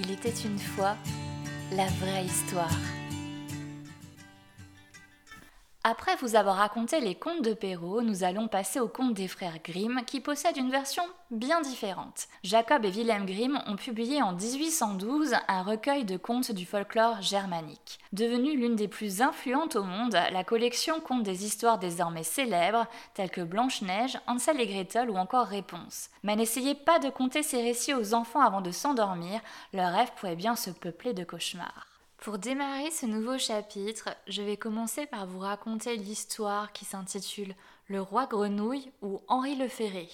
Il était une fois la vraie histoire. Après vous avoir raconté les contes de Perrault, nous allons passer aux contes des frères Grimm qui possèdent une version bien différente. Jacob et Wilhelm Grimm ont publié en 1812 un recueil de contes du folklore germanique. Devenue l'une des plus influentes au monde, la collection compte des histoires désormais célèbres telles que Blanche-Neige, Hansel et Gretel ou encore Réponse. Mais n'essayez pas de compter ces récits aux enfants avant de s'endormir, leur rêve pourrait bien se peupler de cauchemars. Pour démarrer ce nouveau chapitre, je vais commencer par vous raconter l'histoire qui s'intitule Le roi grenouille ou Henri le Ferré.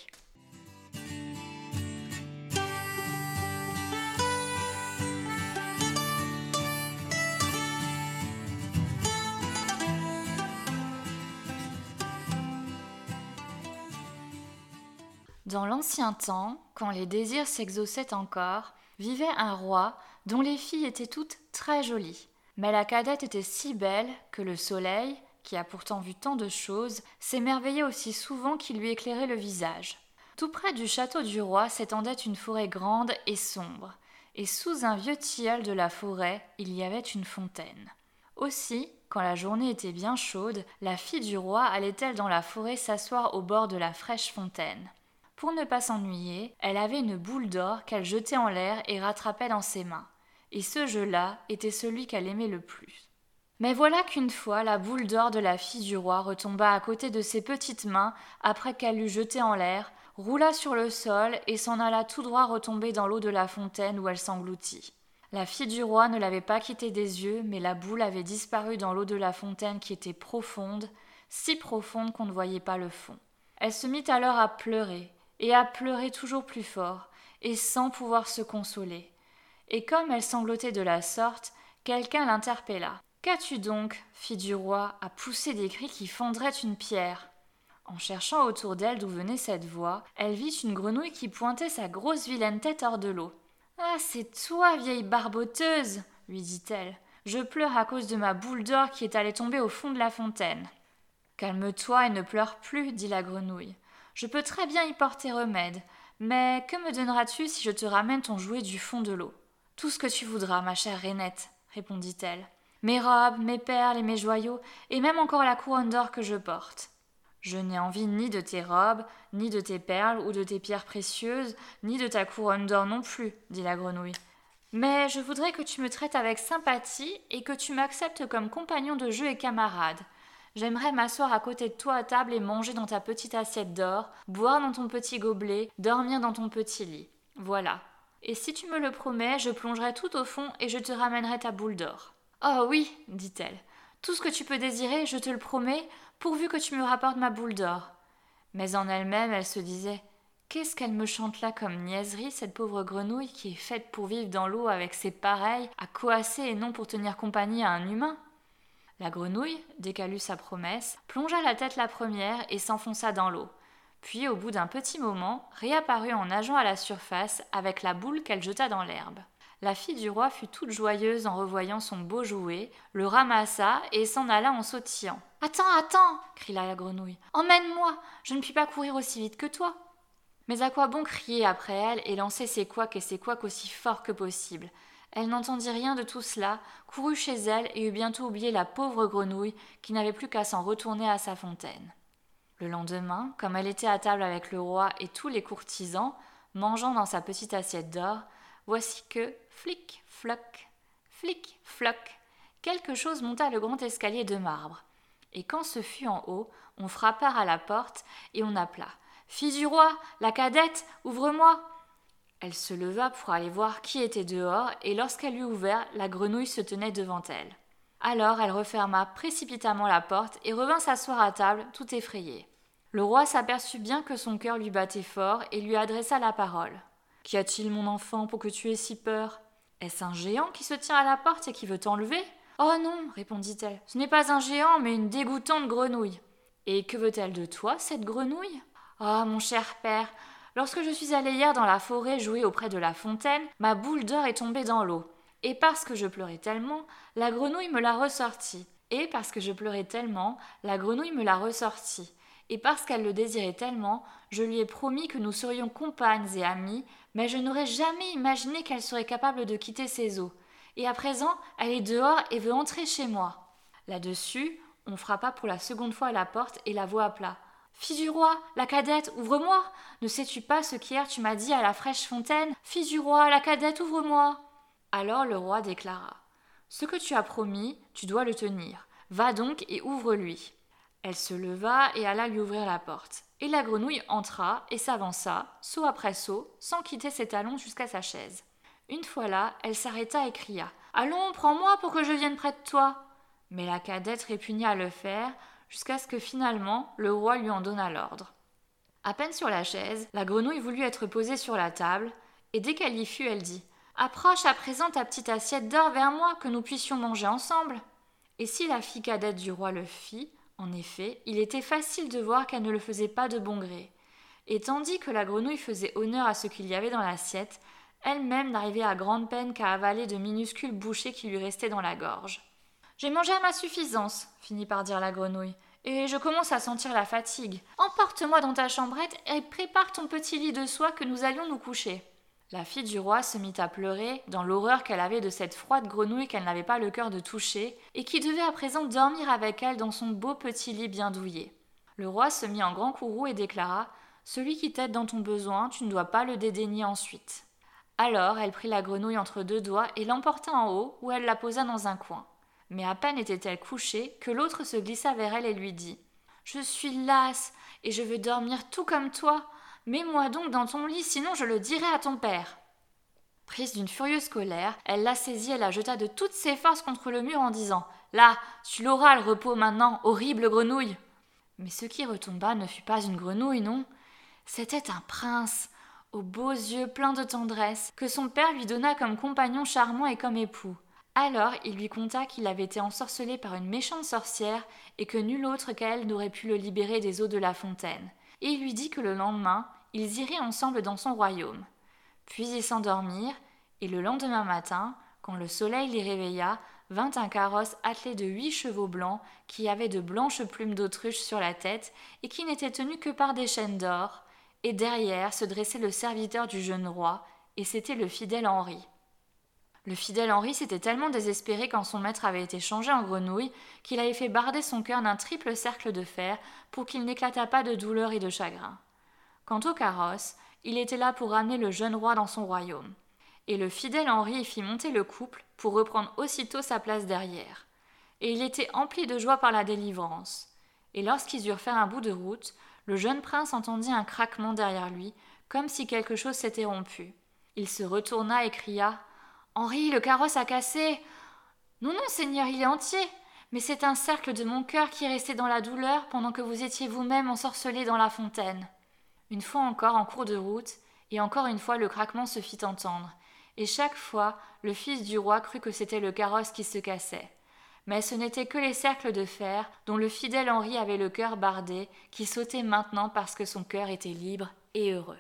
Dans l'ancien temps, quand les désirs s'exauçaient encore, vivait un roi dont les filles étaient toutes très jolies. Mais la cadette était si belle que le soleil, qui a pourtant vu tant de choses, s'émerveillait aussi souvent qu'il lui éclairait le visage. Tout près du château du roi s'étendait une forêt grande et sombre, et sous un vieux tilleul de la forêt il y avait une fontaine. Aussi, quand la journée était bien chaude, la fille du roi allait-elle dans la forêt s'asseoir au bord de la fraîche fontaine? Pour ne pas s'ennuyer, elle avait une boule d'or qu'elle jetait en l'air et rattrapait dans ses mains. Et ce jeu-là était celui qu'elle aimait le plus. Mais voilà qu'une fois la boule d'or de la fille du roi retomba à côté de ses petites mains après qu'elle l'eut jetée en l'air, roula sur le sol et s'en alla tout droit retomber dans l'eau de la fontaine où elle s'engloutit. La fille du roi ne l'avait pas quittée des yeux, mais la boule avait disparu dans l'eau de la fontaine qui était profonde, si profonde qu'on ne voyait pas le fond. Elle se mit alors à pleurer, et à pleurer toujours plus fort, et sans pouvoir se consoler. Et comme elle sanglotait de la sorte, quelqu'un l'interpella. Qu'as-tu donc, fille du roi, à pousser des cris qui fendraient une pierre? En cherchant autour d'elle d'où venait cette voix, elle vit une grenouille qui pointait sa grosse vilaine tête hors de l'eau. Ah, c'est toi, vieille barboteuse lui dit-elle. Je pleure à cause de ma boule d'or qui est allée tomber au fond de la fontaine. Calme-toi et ne pleure plus, dit la grenouille. Je peux très bien y porter remède, mais que me donneras-tu si je te ramène ton jouet du fond de l'eau? Tout ce que tu voudras, ma chère Rainette, répondit-elle. Mes robes, mes perles et mes joyaux, et même encore la couronne d'or que je porte. Je n'ai envie ni de tes robes, ni de tes perles ou de tes pierres précieuses, ni de ta couronne d'or non plus, dit la grenouille. Mais je voudrais que tu me traites avec sympathie et que tu m'acceptes comme compagnon de jeu et camarade. J'aimerais m'asseoir à côté de toi à table et manger dans ta petite assiette d'or, boire dans ton petit gobelet, dormir dans ton petit lit. Voilà. Et si tu me le promets, je plongerai tout au fond et je te ramènerai ta boule d'or. Oh oui, dit-elle. Tout ce que tu peux désirer, je te le promets, pourvu que tu me rapportes ma boule d'or. Mais en elle-même, elle se disait Qu'est-ce qu'elle me chante là comme niaiserie, cette pauvre grenouille qui est faite pour vivre dans l'eau avec ses pareils, à coasser et non pour tenir compagnie à un humain la grenouille, dès qu'elle eut sa promesse, plongea la tête la première et s'enfonça dans l'eau. Puis, au bout d'un petit moment, réapparut en nageant à la surface avec la boule qu'elle jeta dans l'herbe. La fille du roi fut toute joyeuse en revoyant son beau jouet, le ramassa et s'en alla en sautillant. Attends, attends cria la grenouille. Emmène-moi Je ne puis pas courir aussi vite que toi. Mais à quoi bon crier après elle et lancer ses couacs et ses couacs aussi fort que possible? Elle n'entendit rien de tout cela, courut chez elle et eut bientôt oublié la pauvre grenouille qui n'avait plus qu'à s'en retourner à sa fontaine. Le lendemain, comme elle était à table avec le roi et tous les courtisans, mangeant dans sa petite assiette d'or, voici que, flic, floc, flic, floc, quelque chose monta le grand escalier de marbre. Et quand ce fut en haut, on frappa à la porte et on appela. Fille du roi, la cadette, ouvre-moi. Elle se leva pour aller voir qui était dehors, et lorsqu'elle eut ouvert, la grenouille se tenait devant elle. Alors elle referma précipitamment la porte et revint s'asseoir à table, tout effrayée. Le roi s'aperçut bien que son cœur lui battait fort et lui adressa la parole. Qu'y a-t-il, mon enfant, pour que tu aies si peur? Est-ce un géant qui se tient à la porte et qui veut t'enlever? Oh non, répondit-elle, ce n'est pas un géant, mais une dégoûtante grenouille. Et que veut-elle de toi, cette grenouille? Ah, mon cher père, Lorsque je suis allée hier dans la forêt jouer auprès de la fontaine, ma boule d'or est tombée dans l'eau. Et parce que je pleurais tellement, la grenouille me l'a ressortie. Et parce que je pleurais tellement, la grenouille me l'a ressortie. Et parce qu'elle le désirait tellement, je lui ai promis que nous serions compagnes et amies, mais je n'aurais jamais imaginé qu'elle serait capable de quitter ses eaux. Et à présent, elle est dehors et veut entrer chez moi. Là-dessus, on frappa pour la seconde fois à la porte et la voix appela. Fille du roi, la cadette, ouvre-moi. Ne sais-tu pas ce qu'hier tu m'as dit à la fraîche fontaine? Fille du roi, la cadette, ouvre-moi. Alors le roi déclara. Ce que tu as promis, tu dois le tenir. Va donc et ouvre-lui. Elle se leva et alla lui ouvrir la porte. Et la grenouille entra et s'avança, saut après saut, sans quitter ses talons jusqu'à sa chaise. Une fois là, elle s'arrêta et cria Allons, prends-moi pour que je vienne près de toi. Mais la cadette répugna à le faire, jusqu'à ce que finalement le roi lui en donna l'ordre. À peine sur la chaise, la grenouille voulut être posée sur la table, et dès qu'elle y fut, elle dit Approche à présent ta petite assiette d'or vers moi, que nous puissions manger ensemble. Et si la fille cadette du roi le fit, en effet, il était facile de voir qu'elle ne le faisait pas de bon gré. Et tandis que la grenouille faisait honneur à ce qu'il y avait dans l'assiette, elle-même n'arrivait à grande peine qu'à avaler de minuscules bouchées qui lui restaient dans la gorge. J'ai mangé à ma suffisance, finit par dire la grenouille, et je commence à sentir la fatigue. Emporte-moi dans ta chambrette et prépare ton petit lit de soie que nous allions nous coucher. La fille du roi se mit à pleurer, dans l'horreur qu'elle avait de cette froide grenouille qu'elle n'avait pas le cœur de toucher, et qui devait à présent dormir avec elle dans son beau petit lit bien douillet. Le roi se mit en grand courroux et déclara Celui qui t'aide dans ton besoin, tu ne dois pas le dédaigner ensuite. Alors elle prit la grenouille entre deux doigts et l'emporta en haut, où elle la posa dans un coin. Mais à peine était-elle couchée que l'autre se glissa vers elle et lui dit Je suis lasse, et je veux dormir tout comme toi. Mets-moi donc dans ton lit, sinon je le dirai à ton père. Prise d'une furieuse colère, elle la saisit et la jeta de toutes ses forces contre le mur en disant Là, tu l'auras le repos maintenant, horrible grenouille. Mais ce qui retomba ne fut pas une grenouille, non. C'était un prince, aux beaux yeux pleins de tendresse, que son père lui donna comme compagnon charmant et comme époux. Alors il lui conta qu'il avait été ensorcelé par une méchante sorcière et que nul autre qu'elle n'aurait pu le libérer des eaux de la fontaine et il lui dit que le lendemain, ils iraient ensemble dans son royaume. Puis ils s'endormirent, et le lendemain matin, quand le soleil les réveilla, vint un carrosse attelé de huit chevaux blancs qui avaient de blanches plumes d'autruche sur la tête et qui n'étaient tenus que par des chaînes d'or, et derrière se dressait le serviteur du jeune roi, et c'était le fidèle Henri. Le fidèle Henri s'était tellement désespéré quand son maître avait été changé en grenouille qu'il avait fait barder son cœur d'un triple cercle de fer pour qu'il n'éclatât pas de douleur et de chagrin. Quant au carrosse, il était là pour ramener le jeune roi dans son royaume. Et le fidèle Henri fit monter le couple pour reprendre aussitôt sa place derrière. Et il était empli de joie par la délivrance. Et lorsqu'ils eurent fait un bout de route, le jeune prince entendit un craquement derrière lui, comme si quelque chose s'était rompu. Il se retourna et cria Henri, le carrosse a cassé. Non, non, Seigneur, il est entier. Mais c'est un cercle de mon cœur qui est resté dans la douleur pendant que vous étiez vous-même ensorcelé dans la fontaine. Une fois encore en cours de route, et encore une fois le craquement se fit entendre, et chaque fois le fils du roi crut que c'était le carrosse qui se cassait. Mais ce n'étaient que les cercles de fer dont le fidèle Henri avait le cœur bardé, qui sautaient maintenant parce que son cœur était libre et heureux.